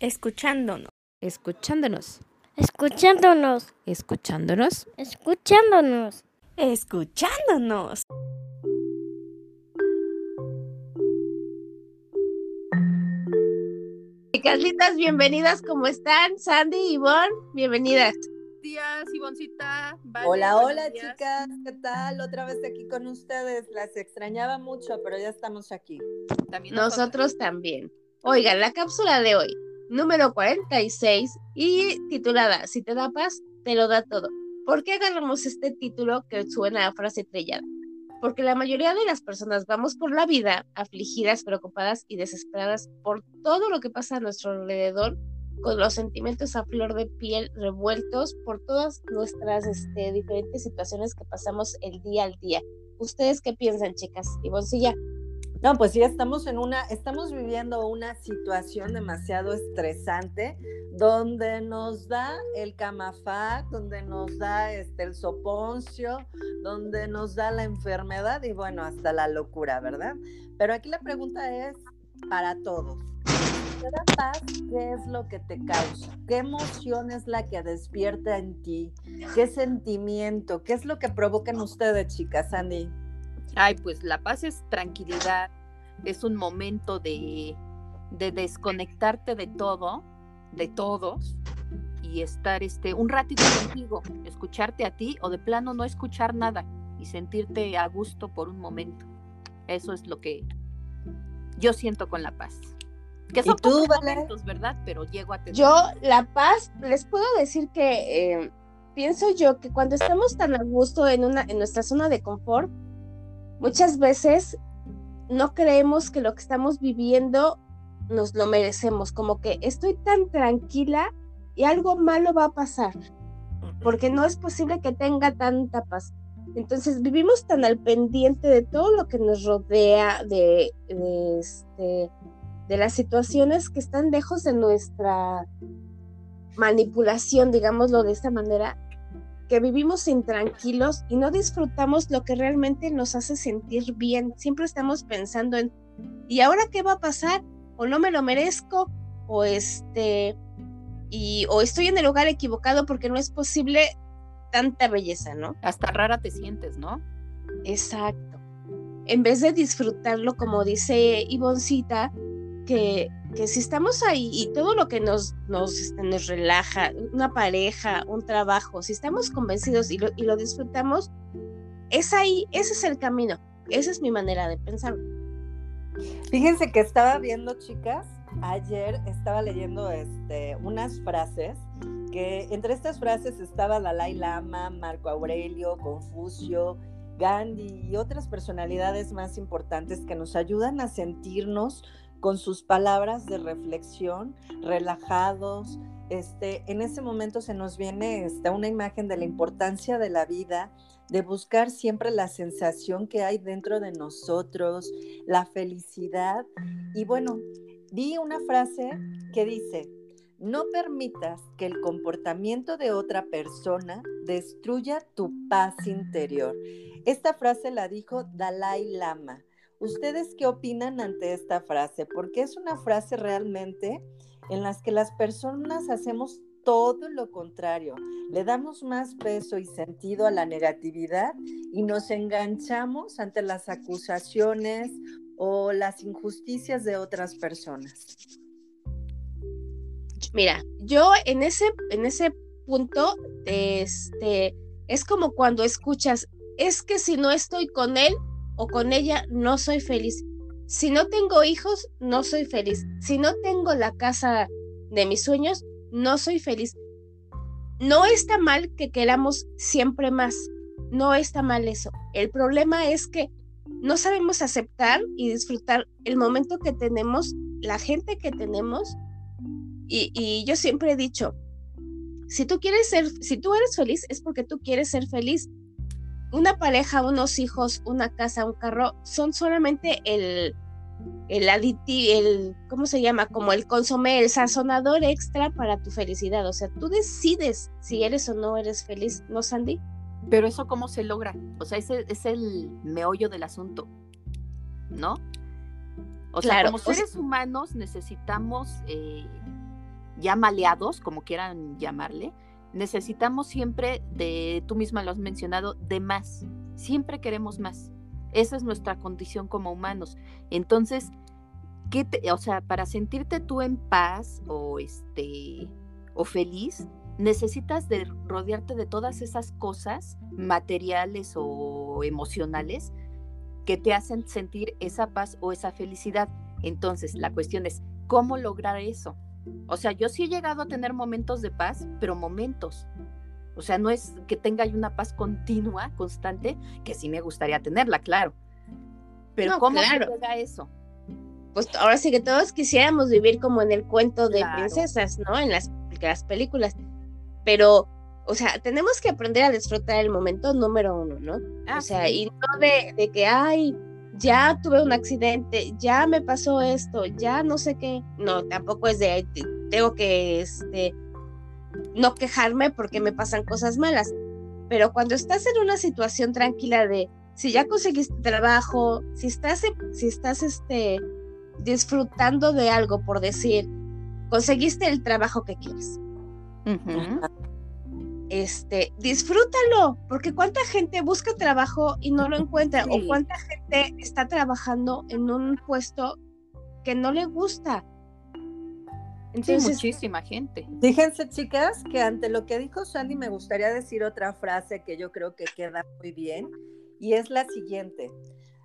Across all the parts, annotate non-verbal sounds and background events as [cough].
Escuchándonos. Escuchándonos. Escuchándonos. Escuchándonos. Escuchándonos. Escuchándonos. Carlitas, bienvenidas, ¿cómo están? Sandy, Ivonne, bienvenidas. días, Ivoncita. Vale, hola, buenos hola días. chicas, ¿qué tal? Otra vez aquí con ustedes. Las extrañaba mucho, pero ya estamos aquí. También Nosotros también. Oigan, la cápsula de hoy, número 46 y titulada Si te da paz, te lo da todo. ¿Por qué agarramos este título que suena a frase trillada? Porque la mayoría de las personas vamos por la vida afligidas, preocupadas y desesperadas por todo lo que pasa a nuestro alrededor, con los sentimientos a flor de piel revueltos por todas nuestras este, diferentes situaciones que pasamos el día al día. ¿Ustedes qué piensan, chicas? Ivoncilla. No, pues sí, estamos en una, estamos viviendo una situación demasiado estresante donde nos da el camafá, donde nos da este, el soponcio, donde nos da la enfermedad y bueno, hasta la locura, ¿verdad? Pero aquí la pregunta es para todos. ¿Te da paz? ¿Qué es lo que te causa? ¿Qué emoción es la que despierta en ti? ¿Qué sentimiento? ¿Qué es lo que provocan ustedes, chicas, Sandy? Ay, pues la paz es tranquilidad, es un momento de, de desconectarte de todo, de todos, y estar este, un ratito contigo, escucharte a ti o de plano no escuchar nada y sentirte a gusto por un momento. Eso es lo que yo siento con la paz. Que ¿Y son tú, pocos Vale? momentos, ¿verdad? Pero llego a tener. Yo, La Paz, les puedo decir que eh, pienso yo que cuando estamos tan a gusto en, una, en nuestra zona de confort, muchas veces no creemos que lo que estamos viviendo nos lo merecemos, como que estoy tan tranquila y algo malo va a pasar, porque no es posible que tenga tanta paz. Entonces vivimos tan al pendiente de todo lo que nos rodea, de, de, este, de las situaciones que están lejos de nuestra manipulación, digámoslo de esta manera, que vivimos intranquilos y no disfrutamos lo que realmente nos hace sentir bien. Siempre estamos pensando en, ¿y ahora qué va a pasar? O no me lo merezco, o este, y, o estoy en el lugar equivocado porque no es posible tanta belleza, ¿no? Hasta rara te sientes, ¿no? Exacto. En vez de disfrutarlo, como dice Ivoncita, que, que si estamos ahí y todo lo que nos, nos, este, nos relaja, una pareja, un trabajo, si estamos convencidos y lo, y lo disfrutamos, es ahí, ese es el camino. Esa es mi manera de pensar. Fíjense que estaba viendo, chicas, ayer estaba leyendo este, unas frases, que entre estas frases estaba Dalai Lama, Marco Aurelio, Confucio, Gandhi y otras personalidades más importantes que nos ayudan a sentirnos con sus palabras de reflexión, relajados. Este, en ese momento se nos viene esta, una imagen de la importancia de la vida, de buscar siempre la sensación que hay dentro de nosotros, la felicidad. Y bueno, vi una frase que dice, no permitas que el comportamiento de otra persona destruya tu paz interior. Esta frase la dijo Dalai Lama. ¿Ustedes qué opinan ante esta frase? Porque es una frase realmente en las que las personas hacemos todo lo contrario. Le damos más peso y sentido a la negatividad y nos enganchamos ante las acusaciones o las injusticias de otras personas. Mira, yo en ese, en ese punto, este, es como cuando escuchas, es que si no estoy con él o con ella, no soy feliz. Si no tengo hijos, no soy feliz. Si no tengo la casa de mis sueños, no soy feliz. No está mal que queramos siempre más. No está mal eso. El problema es que no sabemos aceptar y disfrutar el momento que tenemos, la gente que tenemos. Y, yo siempre he dicho, si tú quieres ser, si tú eres feliz, es porque tú quieres ser feliz. Una pareja, unos hijos, una casa, un carro, son solamente el, el aditivo, el, ¿cómo se llama? Como el consomé, el sazonador extra para tu felicidad. O sea, tú decides si eres o no eres feliz, ¿no, Sandy? Pero eso cómo se logra? O sea, ese es el meollo del asunto, ¿no? O sea, Claro, como o sea- seres humanos necesitamos eh, ya maleados, como quieran llamarle, necesitamos siempre de, tú misma lo has mencionado, de más. Siempre queremos más. Esa es nuestra condición como humanos. Entonces, ¿qué te- o sea, para sentirte tú en paz o este o feliz, necesitas de rodearte de todas esas cosas materiales o emocionales que te hacen sentir esa paz o esa felicidad. Entonces, la cuestión es, ¿cómo lograr eso? O sea, yo sí he llegado a tener momentos de paz, pero momentos. O sea, no es que tenga una paz continua, constante, que sí me gustaría tenerla, claro. Pero No, ¿cómo se claro. llega a eso? Pues ahora sí que todos quisiéramos vivir como en el cuento de Claro. princesas, ¿no? En las, las películas. Pero, o sea, tenemos que aprender a disfrutar el momento número uno, ¿no? Ah, o sea, sí. y no de, de que, ay, ya tuve un accidente, ya me pasó esto, ya no sé qué. No, tampoco es de, te- tengo que, este, no quejarme porque me pasan cosas malas. Pero cuando estás en una situación tranquila de, si ya conseguiste trabajo, si estás, si estás, este, disfrutando de algo, por decir, conseguiste el trabajo que quieres. Este, disfrútalo, porque cuánta gente busca trabajo y no lo encuentra, o cuánta gente está trabajando en un puesto que no le gusta. Sí, Entonces, muchísima gente. Fíjense, chicas, que ante lo que dijo Sandy me gustaría decir otra frase que yo creo que queda muy bien, y es la siguiente.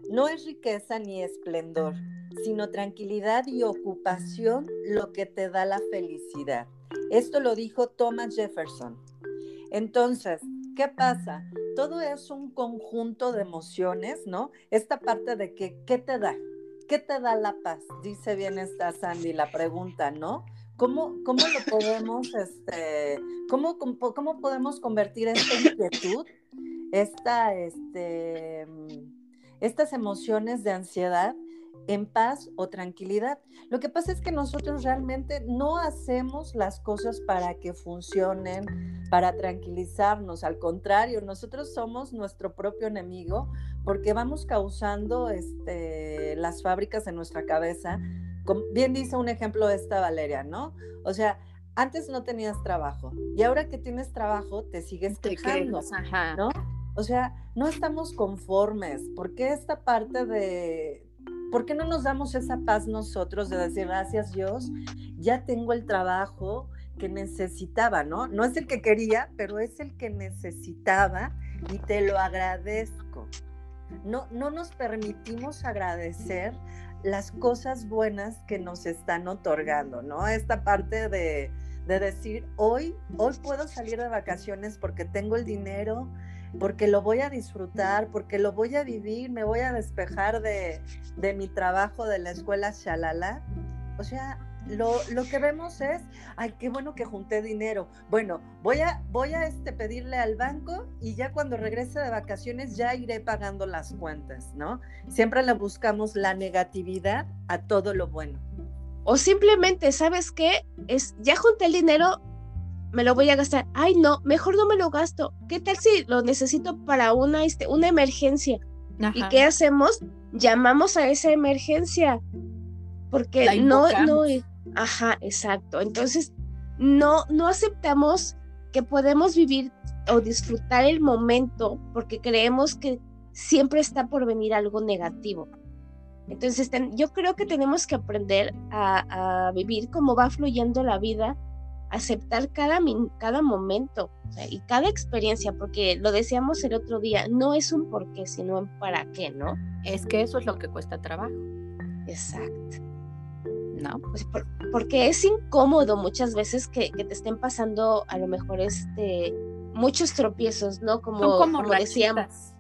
No es riqueza ni esplendor, sino tranquilidad y ocupación lo que te da la felicidad. Esto lo dijo Thomas Jefferson. Entonces, ¿qué pasa? Todo es un conjunto de emociones, ¿no? Esta parte de que, ¿qué te da? ¿Qué te da la paz? Dice bien esta Sandy la pregunta, ¿no? ¿Cómo, cómo lo podemos, este, cómo, cómo, podemos convertir esta inquietud, esta, este, mm, estas emociones de ansiedad en paz o tranquilidad? Lo que pasa es que nosotros realmente no hacemos las cosas para que funcionen, para tranquilizarnos. Al contrario, nosotros somos nuestro propio enemigo porque vamos causando este, las fábricas en nuestra cabeza. Como bien dice un ejemplo esta Valeria, ¿no? O sea, antes no tenías trabajo y ahora que tienes trabajo te sigues quejando. ¿no? O sea, no estamos conformes. ¿Por qué esta parte de... ¿Por qué no nos damos esa paz nosotros de decir gracias Dios? Ya tengo el trabajo que necesitaba, ¿no? No es el que quería, pero es el que necesitaba y te lo agradezco. No, no nos permitimos agradecer las cosas buenas que nos están otorgando, ¿no? Esta parte de, de decir, hoy, hoy puedo salir de vacaciones porque tengo el dinero, porque lo voy a disfrutar, porque lo voy a vivir, me voy a despejar de, de mi trabajo de la escuela Shalala. O sea, lo, lo, que vemos es, ay, qué bueno que junté dinero. Bueno, voy a, voy a este, pedirle al banco y ya cuando regrese de vacaciones ya iré pagando las cuentas, ¿no? Siempre le buscamos la negatividad a todo lo bueno. O simplemente, ¿sabes qué? Es, ya junté el dinero, me lo voy a gastar. Ay, no, mejor no me lo gasto. ¿Qué tal si lo necesito para una, este, una emergencia? Ajá. ¿Y qué hacemos? Llamamos a esa emergencia. Porque no, no, ajá, exacto. Entonces, no, no aceptamos que podemos vivir o disfrutar el momento porque creemos que siempre está por venir algo negativo. Entonces, ten- yo creo que tenemos que aprender a, a vivir como va fluyendo la vida, aceptar cada, cada momento o sea, y cada experiencia, porque lo decíamos el otro día, no es un por qué, sino un para qué, ¿no? Es que eso es lo que cuesta trabajo, Exacto. ¿no? Pues por- porque es incómodo muchas veces que, que te estén pasando a lo mejor este muchos tropiezos, ¿no? Como, Son como como decíamos.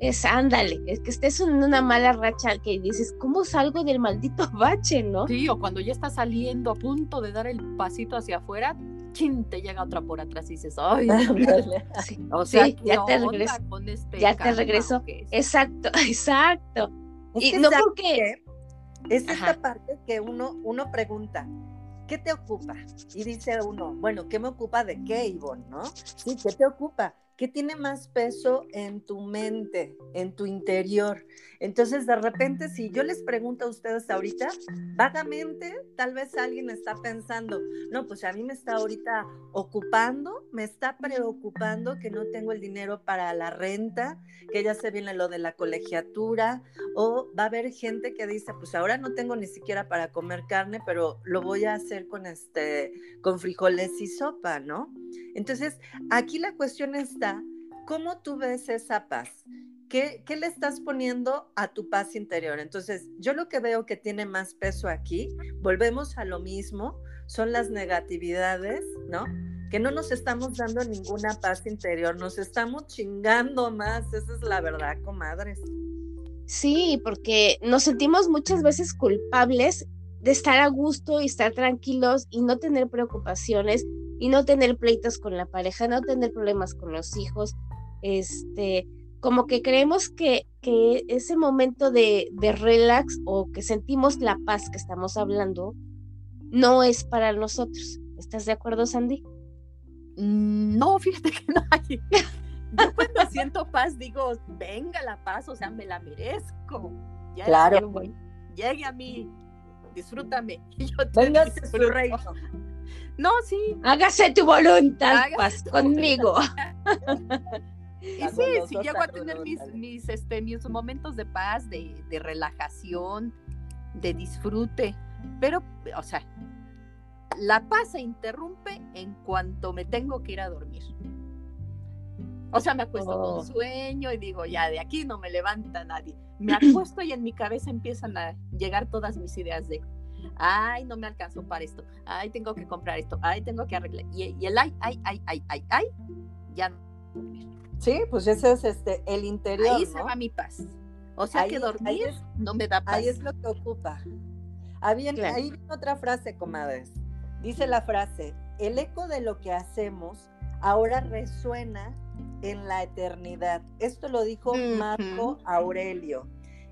Es ándale, es que estés en una mala racha que dices, ¿cómo salgo del maldito [laughs] bache, no? Sí, o cuando ya estás saliendo a punto de dar el pasito hacia afuera, chin, te llega otra por atrás y dices, ay. [laughs] Sí, o sea, sí, ¿qué ya te regreso. con este ya te regreso. Exacto, [laughs] exacto. Es Y no ¿sabes porque? Es Ajá. esta parte que uno, uno pregunta, ¿qué te ocupa? Y dice uno, bueno, ¿qué me ocupa de qué, Ivonne? ¿No? Sí, ¿qué te ocupa? ¿Qué tiene más peso en tu mente, en tu interior? Entonces, de repente, si yo les pregunto a ustedes ahorita, vagamente, tal vez alguien está pensando, no, pues a mí me está ahorita ocupando, me está preocupando que no tengo el dinero para la renta, que ya se viene lo de la colegiatura, o va a haber gente que dice, pues ahora no tengo ni siquiera para comer carne, pero lo voy a hacer con este, con frijoles y sopa, ¿no? Entonces, aquí la cuestión está, ¿cómo tú ves esa paz? ¿Qué, ¿Qué, le estás poniendo a tu paz interior? Entonces, yo lo que veo que tiene más peso aquí, volvemos a lo mismo, son las negatividades, ¿no? Que no nos estamos dando ninguna paz interior, nos estamos chingando más, esa es la verdad, comadres. Sí, porque nos sentimos muchas veces culpables de estar a gusto y estar tranquilos y no tener preocupaciones y no tener pleitos con la pareja, no tener problemas con los hijos, este, como que creemos que, que ese momento de, de relax o que sentimos la paz que estamos hablando no es para nosotros. ¿Estás de acuerdo, Sandy? Mm, No, fíjate que no hay. [laughs] Yo cuando siento paz digo, venga la paz, o sea, me la merezco. Ya Claro. llegue- Llegue a mí, disfrútame. [laughs] yo te Venga su reino. No, sí. Hágase tu voluntad, Hágase paz tu conmigo. [laughs] [laughs] Y sí, sí llego a tener mis, mis, este, mis momentos de paz, de, de relajación, de disfrute. Pero, o sea, la paz se interrumpe en cuanto me tengo que ir a dormir. O sea, me acuesto Oh. con sueño y digo, ya de aquí no me levanta nadie. Me acuesto y en mi cabeza empiezan a llegar todas mis ideas de, ay, no me alcanzó para esto, ay, tengo que comprar esto, ay, tengo que arreglar. Y, y el ay, ay, ay, ay, ay, ay, ya no. Sí, pues ese es este, el interior, Ahí ¿no? se va mi paz. O sea Ahí- que dormir es- no me da paz. Ahí es lo que ocupa. Ah, bien, Claro. Ahí viene otra frase, comadres. Dice la frase, el eco de lo que hacemos ahora resuena en la eternidad. Esto lo dijo. Marco Aurelio.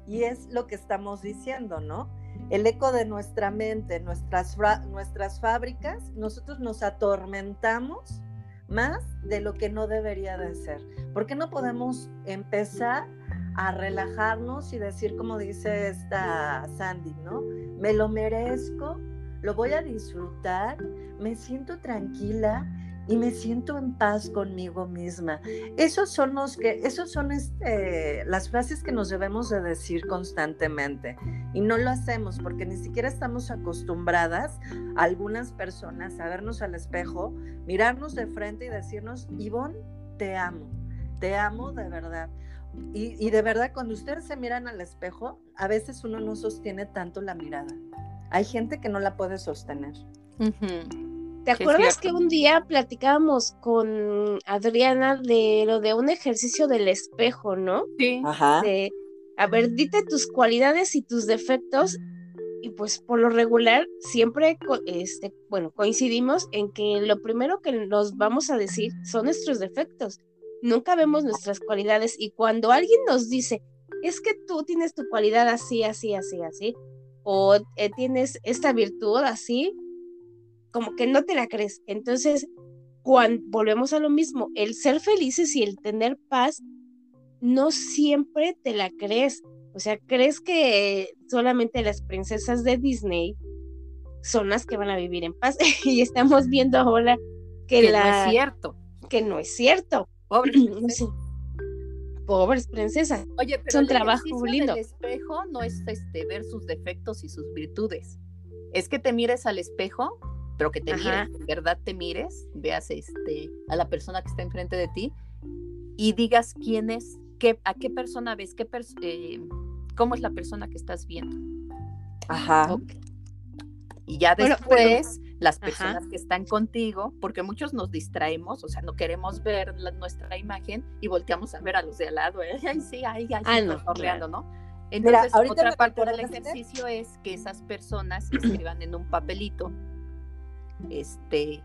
Y es lo que estamos diciendo, ¿no? El eco de nuestra mente, nuestras, nuestras fábricas, nosotros nos atormentamos más de lo que no debería de ser. ¿Por qué no podemos empezar a relajarnos y decir, como dice esta Sandy, ¿no? Me lo merezco, lo voy a disfrutar, me siento tranquila y me siento en paz conmigo misma. Esos son los que, esos son este, las frases que nos debemos de decir constantemente y no lo hacemos porque ni siquiera estamos acostumbradas algunas personas a vernos al espejo, mirarnos de frente y decirnos, Ivonne, te amo, te amo de verdad. Y, y de verdad, cuando ustedes se miran al espejo, a veces uno no sostiene tanto la mirada. Hay gente que no la puede sostener. Ujú. ¿Te acuerdas que un día platicábamos con Adriana de lo de un ejercicio del espejo, ¿no? Sí. Ajá. De, a ver, dite tus cualidades y tus defectos y pues por lo regular siempre, este, bueno, coincidimos en que lo primero que nos vamos a decir son nuestros defectos. Nunca vemos nuestras cualidades y cuando alguien nos dice, es que tú tienes tu cualidad así, así, así, así, o eh, tienes esta virtud así, como que no te la crees. Entonces, cuando volvemos a lo mismo, el ser felices y el tener paz, no siempre te la crees. O sea, crees que solamente las princesas de Disney son las que van a vivir en paz. [laughs] y estamos viendo ahora que, Que la, no es cierto. que no es cierto. [clears throat] Pobre. Pobres princesas. Oye, pero un el trabajo lindo. del espejo no es este ver sus defectos y sus virtudes. Es que te mires al espejo, pero que te Ajá. mires, verdad te mires, veas este a la persona que está enfrente de ti y digas quién es, qué, a qué persona ves, qué pers- eh, cómo es la persona que estás viendo. Ajá. Y ya Bueno, después, las Ajá. personas que están contigo, porque muchos nos distraemos, o sea, no queremos ver la- nuestra imagen y volteamos a ver a los de al lado. ¿eh? [laughs] Ay, sí, ay, ay, Ah, sí, no, cotorreando, ¿no? Entonces, ahorita otra parte del ejercicio es que esas personas escriban en un papelito este,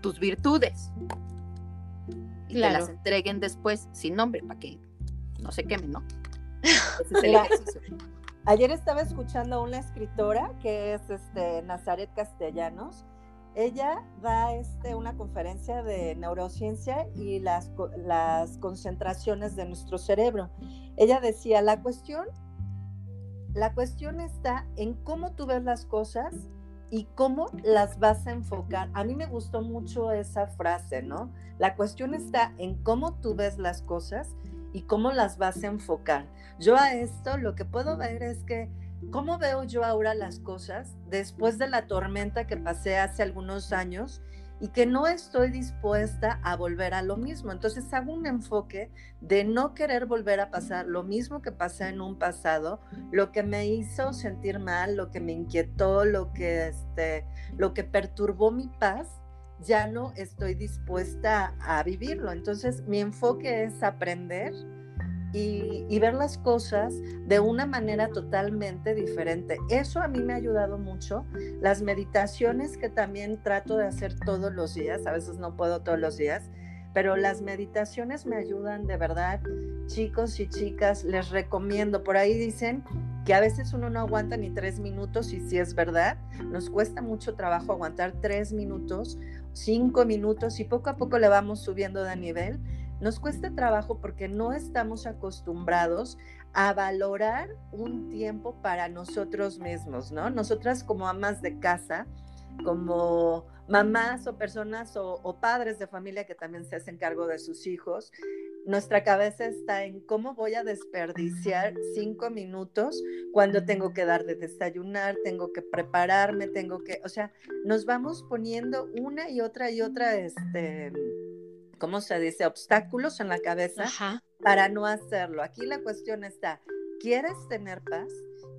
tus virtudes y te las entreguen después sin nombre para que no se quemen, ¿no? [laughs] Ese es el Mira, ejercicio. Ayer estaba escuchando a una escritora que es este, Nazaret Castellanos. ella da este, una conferencia de neurociencia y las, las concentraciones de nuestro cerebro. Ella decía, la cuestión, la cuestión está en cómo tú ves las cosas y cómo las vas a enfocar. A mí me gustó mucho esa frase, ¿no? La cuestión está en cómo tú ves las cosas y cómo las vas a enfocar. Yo a esto lo que puedo ver es que cómo veo yo ahora las cosas después de la tormenta que pasé hace algunos años y que no estoy dispuesta a volver a lo mismo. Entonces hago un enfoque de no querer volver a pasar lo mismo que pasé en un pasado, lo que me hizo sentir mal, lo que me inquietó, lo que, este, lo que perturbó mi paz, ya no estoy dispuesta a vivirlo. Entonces mi enfoque es aprender y, ver las cosas de una manera totalmente diferente. Eso a mí me ha ayudado mucho. Las meditaciones que también trato de hacer todos los días, a veces no puedo todos los días, pero las meditaciones me ayudan de verdad. Chicos y chicas, les recomiendo. Por ahí dicen que a veces uno no aguanta ni tres minutos y si es verdad, nos cuesta mucho trabajo aguantar tres minutos, cinco minutos y poco a poco le vamos subiendo de nivel. Nos cuesta trabajo porque no estamos acostumbrados a valorar un tiempo para nosotros mismos, ¿no? Nosotras como amas de casa, como mamás o personas o, padres de familia que también se hacen cargo de sus hijos, nuestra cabeza está en cómo voy a desperdiciar cinco minutos cuando tengo que dar de desayunar, tengo que prepararme, tengo que, o sea, nos vamos poniendo una y otra y otra, este, ¿cómo se dice? Obstáculos en la cabeza Ajá. para no hacerlo. Aquí la cuestión está, ¿quieres tener paz?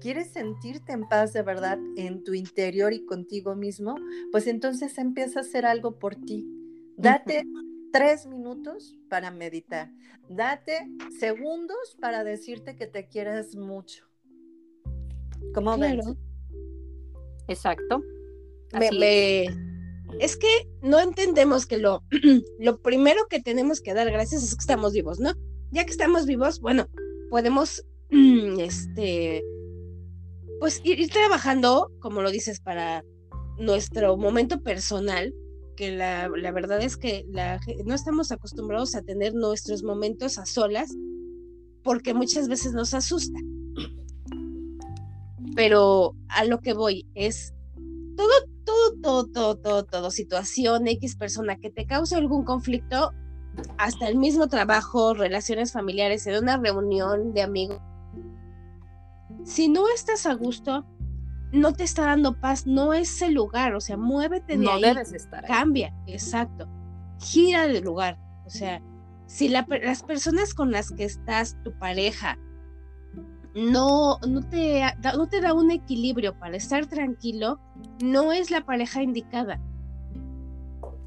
¿Quieres sentirte en paz de verdad en tu interior y contigo mismo? Pues entonces empieza a hacer algo por ti. Date tres minutos para meditar. Date segundos para decirte que te quieres mucho. ¿Cómo Claro. ves? Exacto. Me- me- es que no entendemos que lo, [clears throat] lo primero que tenemos que dar gracias es que estamos vivos, ¿no? Ya que estamos vivos, bueno, podemos, [clears throat] este, pues ir, trabajando, como lo dices, para nuestro momento personal, que la, la verdad es que no estamos acostumbrados a tener nuestros momentos a solas, porque muchas veces nos asusta. [clears throat] Pero a lo que voy es todo, todo, todo, todo, todo, todo, situación, X persona que te cause algún conflicto, hasta el mismo trabajo, relaciones familiares, en una reunión de amigos. Si no estás a gusto, no te está dando paz, no es el lugar, o sea, muévete de no ahí, debes estar ahí. cambia, exacto, gira de lugar, o sea, si la las personas con las que estás, tu pareja, no, no, te, da- no te da un equilibrio para estar tranquilo, no es la pareja indicada.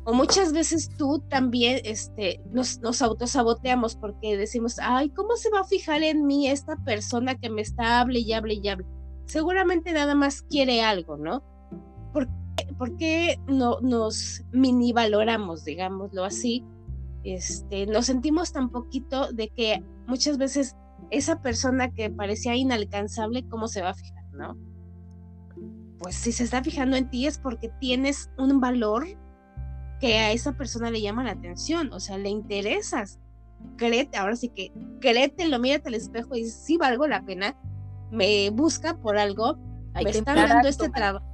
O muchas veces tú también este, nos, nos autosaboteamos porque decimos, ay, ¿cómo se va a fijar en mí esta persona que me está hable y hable y hable? Seguramente nada más quiere algo, ¿no? ¿Por qué, por qué no, nos mini valoramos, digámoslo así? Este, nos sentimos tan poquito de que muchas veces esa persona que parecía inalcanzable, ¿cómo se va a fijar, no? Pues si se está fijando en ti es porque tienes un valor que a esa persona le llama la atención, o sea, le interesas. Créete, ahora sí que créetelo, mírate al espejo y dices, sí valgo la pena, me busca por algo, Hay me están dando este trabajo.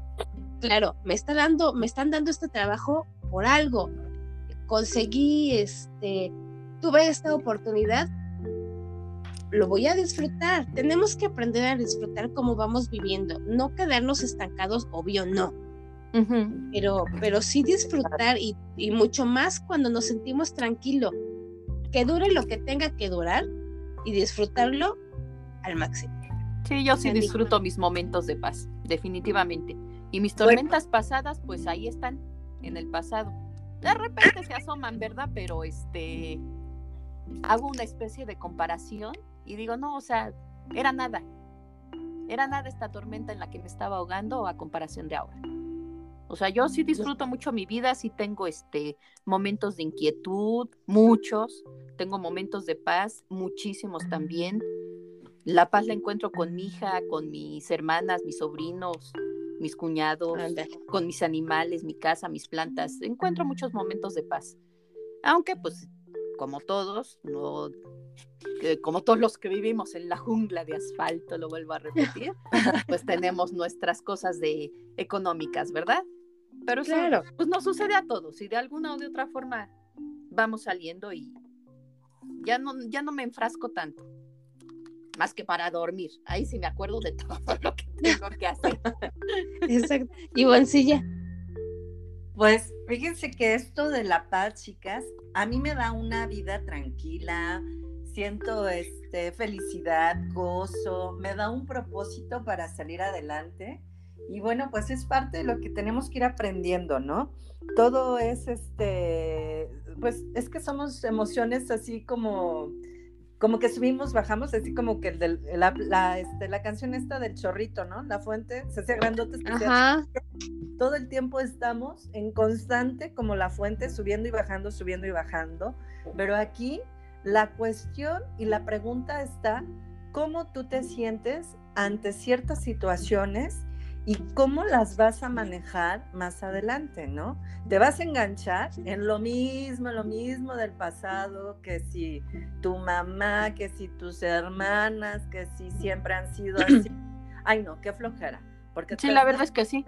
Claro, me está dando, me están dando este trabajo por algo. Conseguí este, tuve esta oportunidad, lo voy a disfrutar. Tenemos que aprender a disfrutar cómo vamos viviendo, no quedarnos estancados, obvio no, pero, pero sí disfrutar y, y mucho más cuando nos sentimos tranquilos, que dure lo que tenga que durar y disfrutarlo al máximo. Sí, yo sí disfruto mis momentos de paz, definitivamente. Y mis Bueno. tormentas pasadas, pues ahí están, en el pasado. De repente se asoman, ¿verdad? Pero este hago una especie de comparación y digo, no, o sea, era nada. Era nada esta tormenta en la que me estaba ahogando a comparación de ahora. O sea, yo sí disfruto mucho mi vida, sí tengo este momentos de inquietud, muchos, tengo momentos de paz, muchísimos también. La paz la encuentro con mi hija, con mis hermanas, mis sobrinos, mis cuñados, con mis animales, mi casa, mis plantas. Encuentro muchos momentos de paz. Aunque, pues, como todos, no, que como todos los que vivimos en la jungla de asfalto, lo vuelvo a repetir, pues tenemos nuestras cosas de económicas, ¿verdad? Pero eso, Claro. pues nos sucede a todos y de alguna o de otra forma vamos saliendo y ya no, ya no me enfrasco tanto. Más que para dormir. Ahí sí me acuerdo de [laughs] todo lo que tengo que hacer. Exacto. [laughs] Ivoncilla. Pues fíjense que esto de la paz, chicas, a mí me da una vida tranquila, siento este, felicidad, gozo, me da un propósito para salir adelante. Y bueno, pues es parte de lo que tenemos que ir aprendiendo, ¿no? Todo es este, pues es que somos emociones así como, como que subimos, bajamos, así como que el del- la, la, este, la canción esta del chorrito, ¿no? La fuente se hace grandote, Ajá. todo el tiempo estamos en constante como la fuente subiendo y bajando, subiendo y bajando, pero aquí la cuestión y la pregunta está, ¿cómo tú te sientes ante ciertas situaciones y cómo las vas a manejar más adelante, ¿no? Te vas a enganchar en lo mismo, lo mismo del pasado, que si tu mamá, que si tus hermanas, que si siempre han sido así. [clears throat] Ay, no, qué flojera. Porque Sí, la verdad es que sí.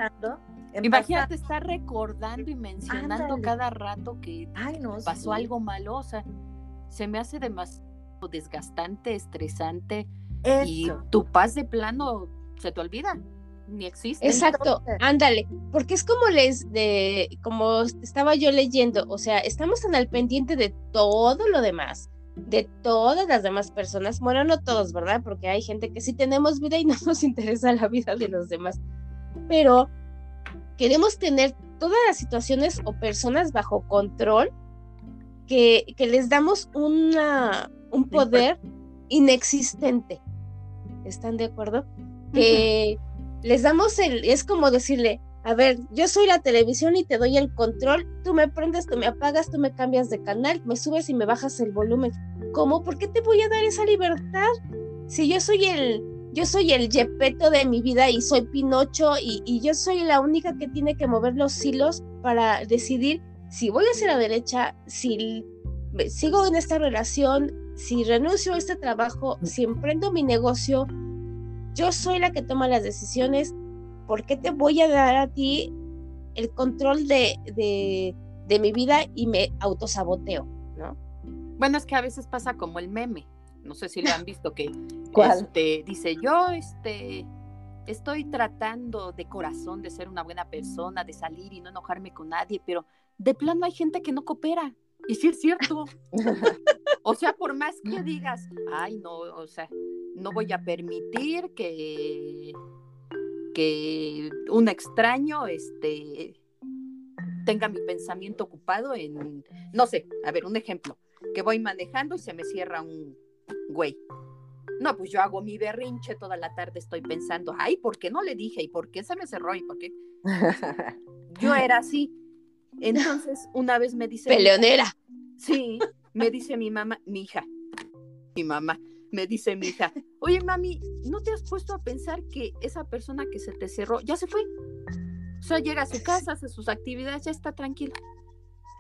Imagínate estar recordando y mencionando Ándale. cada rato que Ay, no, pasó sí. algo malo, o sea, se me hace demasiado desgastante, estresante y Eso. tu paz de plano se te olvida, ni existe. Exacto, Entonces- ándale, porque es como les de, como estaba yo leyendo, o sea, estamos tan al pendiente de todo lo demás, de todas las demás personas, bueno, no todos, ¿verdad? Porque hay gente que sí tenemos vida y [laughs] no nos interesa la vida de los demás, pero queremos tener todas las situaciones o personas bajo control que, que les damos una, un poder inexistente. ¿Están de acuerdo? Que les damos el, es como decirle, a ver, yo soy la televisión y te doy el control, tú me prendes, tú me apagas, tú me cambias de canal, me subes y me bajas el volumen. ¿Cómo? ¿Por qué te voy a dar esa libertad? Si yo soy el, yo soy el Yepeto de mi vida y soy Pinocho y, y yo soy la única que tiene que mover los hilos para decidir si voy hacia la derecha, si sigo en esta relación, si renuncio a este trabajo, si emprendo mi negocio, yo soy la que toma las decisiones. ¿Por qué te voy a dar a ti el control de, de, de mi vida y me autosaboteo? ¿no? Bueno, es que a veces pasa como el meme. No sé si lo han visto que [laughs] este, dice, yo este, estoy tratando de corazón de ser una buena persona, de salir y no enojarme con nadie, pero de plano hay gente que no coopera. Y sí es cierto. [laughs] o sea, por más que digas, ay, no, o sea, no voy a permitir que, que un extraño este, tenga mi pensamiento ocupado en, no sé, a ver, un ejemplo, que voy manejando y se me cierra un güey. No, pues yo hago mi berrinche toda la tarde, estoy pensando, ay, ¿por qué no le dije? ¿Y por qué se me cerró? ¿Y por qué? [laughs] Yo era así. Entonces, una vez me dice... Peleonera. Sí, me dice mi mamá, mi hija, mi mamá, me dice mi hija, oye mami, ¿no te has puesto a pensar que esa persona que se te cerró ya se fue? O sea, llega a su casa, hace sus actividades, ya está tranquila.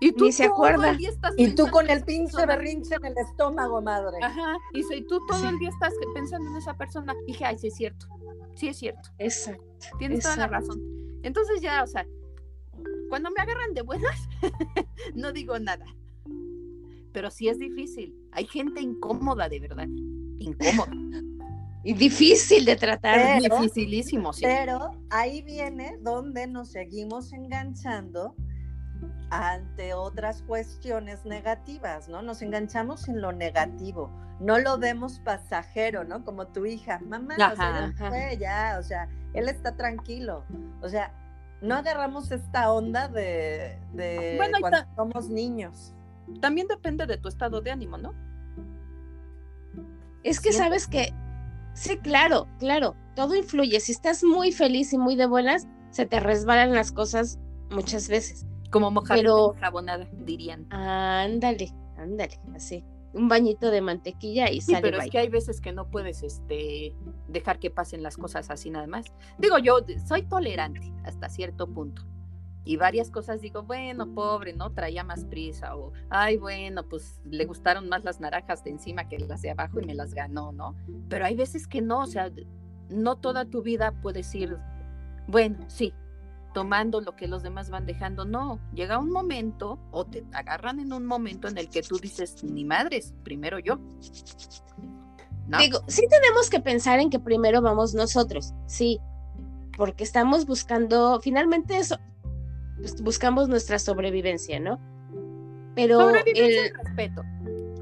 Y tú Ni se acuerda. y tú con el pinche berrinche en el estómago, madre. Ajá, y soy tú todo Sí. el día estás pensando en esa persona. Dije, ay, sí es cierto, sí es cierto, Exacto. tienes toda la Exacto. razón. Entonces ya, o sea, cuando me agarran de buenas, [laughs] no digo nada. Pero sí es difícil. Hay gente incómoda, de verdad. Incómoda. [laughs] Y difícil de tratar. Pero- Dificilísimo, sí. Pero ahí viene donde nos seguimos enganchando ante otras cuestiones negativas, ¿no? Nos enganchamos en lo negativo, no lo vemos pasajero, ¿no? Como tu hija, mamá, o sea, Ajá. ya fue, ya, o sea, él está tranquilo, o sea, no agarramos esta onda de, de Bueno, ahí cuando está. somos niños. También depende de tu estado de ánimo, ¿no? Es que sabes que, sí, claro, claro, todo influye. Si estás muy feliz y muy de buenas, se te resbalan las cosas muchas veces. Como mojar Pero- jabonada, dirían. Ándale, ándale, así. Un bañito de mantequilla y Sí, sale pero bye. es que hay veces que no puedes este dejar que pasen las cosas así nada más. Digo, yo soy tolerante hasta cierto punto. Y varias cosas digo, bueno, pobre, ¿no? Traía más prisa. O, ay, bueno, pues le gustaron más las naranjas de encima que las de abajo y me las ganó, ¿no? Pero hay veces que no, o sea, no toda tu vida puedes ir, bueno, sí, tomando lo que los demás van dejando. No, llega un momento o te agarran en un momento en el que tú dices, ni madres, primero yo. ¿No? Digo, sí tenemos que pensar en que primero vamos nosotros, sí, porque estamos buscando, finalmente eso, pues, buscamos nuestra sobrevivencia, ¿no? Pero Sobrevivencia el, y respeto.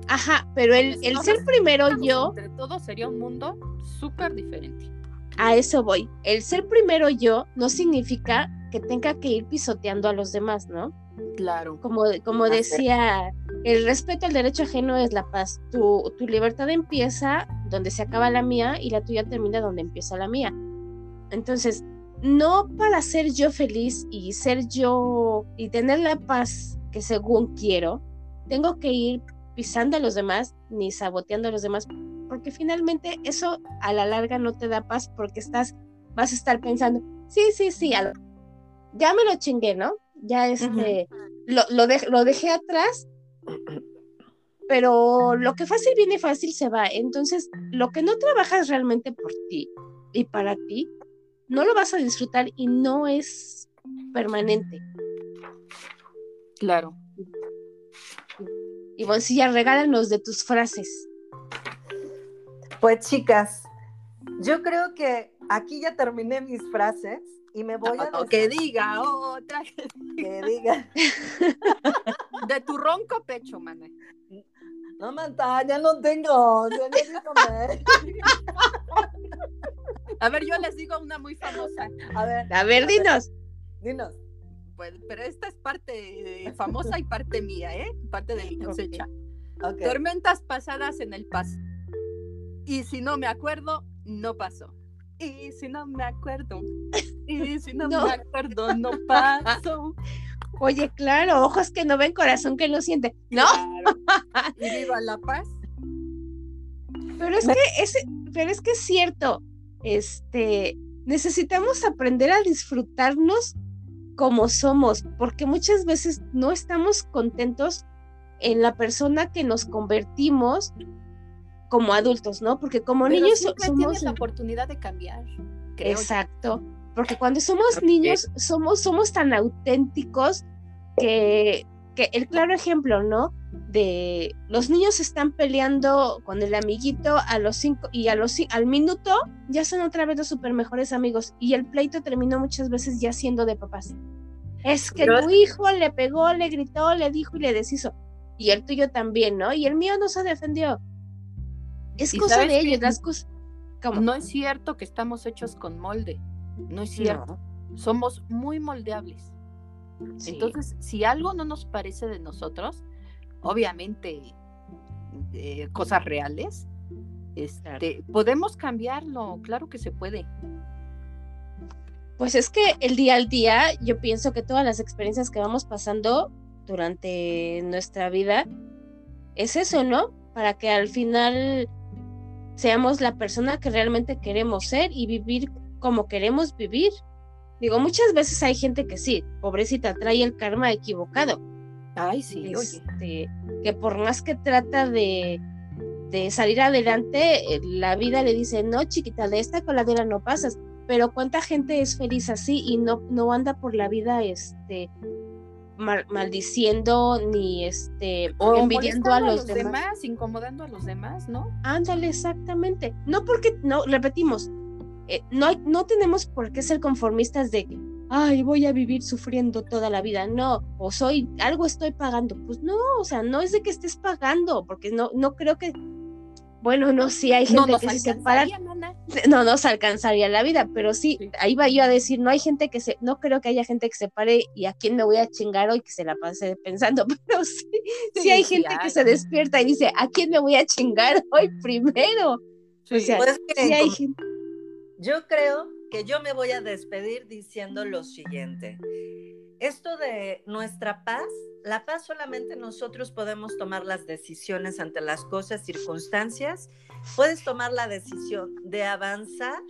ajá, pero el, el ser primero Entre yo, todo sería un mundo súper diferente. a eso voy. El ser primero yo no significa que tenga que ir pisoteando a los demás, ¿no? Claro. Como, como decía, el respeto al derecho ajeno es la paz. Tu, tu libertad empieza donde se acaba la mía y la tuya termina donde empieza la mía. Entonces, no para ser yo feliz y ser yo y tener la paz que según quiero, tengo que ir pisando a los demás ni saboteando a los demás, porque finalmente eso a la larga no te da paz porque estás, vas a estar pensando, sí, sí, sí, a ya me lo chingué, ¿no? Ya este, lo, lo, dej- lo dejé atrás, pero lo que fácil viene fácil se va. Entonces, lo que no trabajas realmente por ti y para ti, no lo vas a disfrutar y no es permanente. Claro. Y Boncilla, regálanos de tus frases. Pues chicas, yo creo que aquí ya terminé mis frases y me voy a O que diga otra. que diga. [laughs] De tu ronco pecho, mana. No, Manta, ya no tengo. ya no. A ver, yo les digo una muy famosa. A ver, A ver, dinos. dinos. Pues, pero esta es parte eh, famosa y parte mía, ¿eh? Parte de mi cosecha. Tormentas pasadas en el paso. Y si no me acuerdo, no pasó. Y si no me acuerdo, y si no, [laughs] No. me acuerdo, no pasó. [laughs] Oye, claro, ojos que no ven, corazón que no siente. No, Claro. [laughs] Y viva la paz. pero es que es, pero es que es cierto. Este, necesitamos aprender a disfrutarnos como somos, porque muchas veces no estamos contentos en la persona que nos convertimos como adultos, ¿no? Porque como Pero niños siempre somos tienes la oportunidad de cambiar. creo yo. Exacto. Porque cuando somos niños, somos, somos tan auténticos que, que el claro ejemplo, ¿no? De los niños están peleando con el amiguito a los cinco y a los al minuto ya son otra vez los super mejores amigos y el pleito terminó muchas veces ya siendo de papás. Es que Pero- tu hijo le pegó, le gritó, le dijo y le deshizo. Y el tuyo también, ¿no? Y el mío no se defendió. Es ¿Y cosa de ellos, las cosas. ¿Cómo? No es cierto que estamos hechos con molde. No es cierto. Somos muy moldeables. Sí. Entonces, si algo no nos parece de nosotros, obviamente eh, cosas reales, este, podemos cambiarlo, claro que se puede. Pues es que el día al día, yo pienso que todas las experiencias que vamos pasando durante nuestra vida es eso, ¿no? Para que al final seamos la persona que realmente queremos ser y vivir como queremos vivir. Digo, muchas veces hay gente que sí, pobrecita, trae el karma equivocado. Ay, sí. Este, que por más que trata de, de salir adelante, eh, la vida le dice, no, chiquita, de esta coladera no pasas. Pero cuánta gente es feliz así y no, no anda por la vida este mal- maldiciendo ni este O envidiando a los, demás. incomodando a los demás, ¿no? Ándale, exactamente. No porque, no, repetimos, eh, no, hay, no tenemos por qué ser conformistas de que, ay, voy a vivir sufriendo toda la vida. No, o soy, algo estoy pagando. Pues no, o sea, no es de que estés pagando, porque no, no creo que, bueno, no, sí hay gente que se separa, no nos alcanzaría la vida, pero sí, Sí. ahí va yo a decir, no hay gente que se, no creo que haya gente que se pare y a quién me voy a chingar hoy que se la pase pensando, [laughs] pero sí, sí, Sí, hay sí gente que se despierta y dice, ¿a quién me voy a chingar [laughs] hoy primero? O sea, Pues que sí hay como- gente. Yo creo que yo me voy a despedir diciendo lo siguiente. Esto de nuestra paz, la paz solamente nosotros podemos tomar las decisiones ante las cosas, circunstancias. Puedes tomar la decisión de avanzar,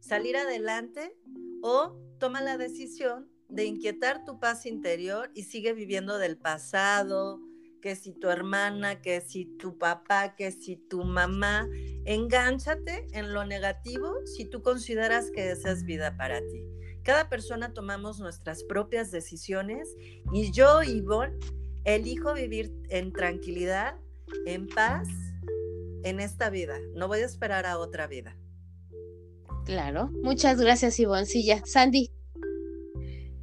salir adelante o toma la decisión de inquietar tu paz interior y sigue viviendo del pasado, que si tu hermana, que si tu papá, que si tu mamá, engánchate en lo negativo si tú consideras que esa es vida para ti. Cada persona tomamos nuestras propias decisiones y yo, Ivonne, elijo vivir en tranquilidad, en paz, en esta vida. No voy a esperar a otra vida. Claro. Muchas gracias, Ivoncilla. Sandy.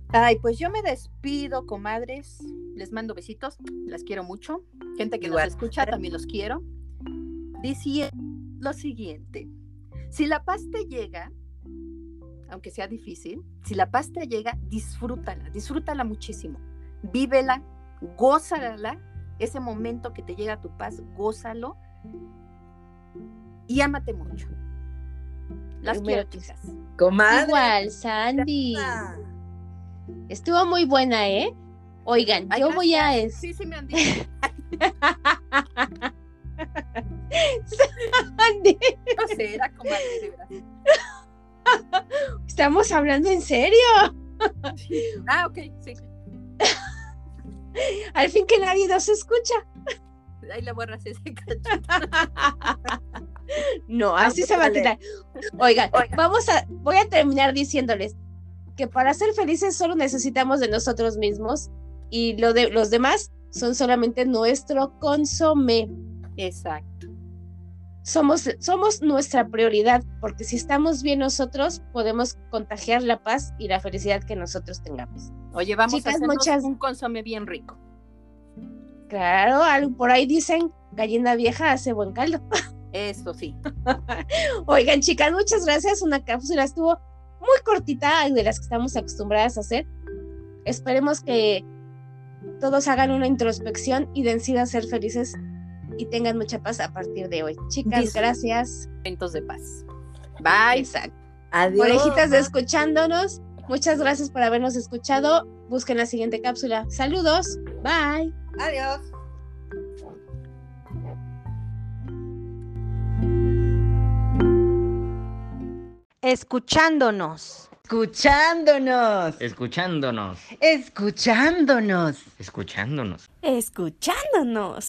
Ay, pues yo me despido, comadres. Les mando besitos, las quiero mucho. Gente que Igual. nos escucha, también los quiero. Diciendo lo siguiente: si la paz te llega, aunque sea difícil, si la paz te llega, disfrútala, disfrútala muchísimo. Vívela, gózala, ese momento que te llega tu paz, gózalo y ámate mucho. Las Primero quiero, chicas. Comadre. Igual, Sandy. Estuvo muy buena, ¿eh? Oigan, Ay, yo voy a... gracias. es- Sí, sí me han dicho. [laughs] Sandy, No sé, era comadre, de verdad. [laughs] estamos hablando en serio. [laughs] Ah, ok, sí. [laughs] Al fin que nadie nos escucha. Ahí le borras ese. [laughs] No, así se va a quedar. Oigan, vamos a, voy a terminar diciéndoles que para ser felices solo necesitamos de nosotros mismos y lo de los demás son solamente nuestro consomé. Exacto. Somos, somos nuestra prioridad, porque si estamos bien nosotros, podemos contagiar la paz y la felicidad que nosotros tengamos. Oye, vamos Chicas, a hacernos muchas- un consome bien rico. Claro, algo por ahí dicen, gallina vieja hace buen caldo. Eso sí. [laughs] Oigan, chicas, muchas gracias. Una cápsula estuvo muy cortita de las que estamos acostumbradas a hacer. Esperemos que todos hagan una introspección y decidan ser felices y tengan mucha paz a partir de hoy. Chicas, gracias. Momentos de paz. Bye. Exacto. Adiós. Orejitas de escuchándonos. Muchas gracias por habernos escuchado. Busquen la siguiente cápsula. Saludos. Bye. Adiós. Escuchándonos. Escuchándonos. Escuchándonos. Escuchándonos. Escuchándonos. Escuchándonos.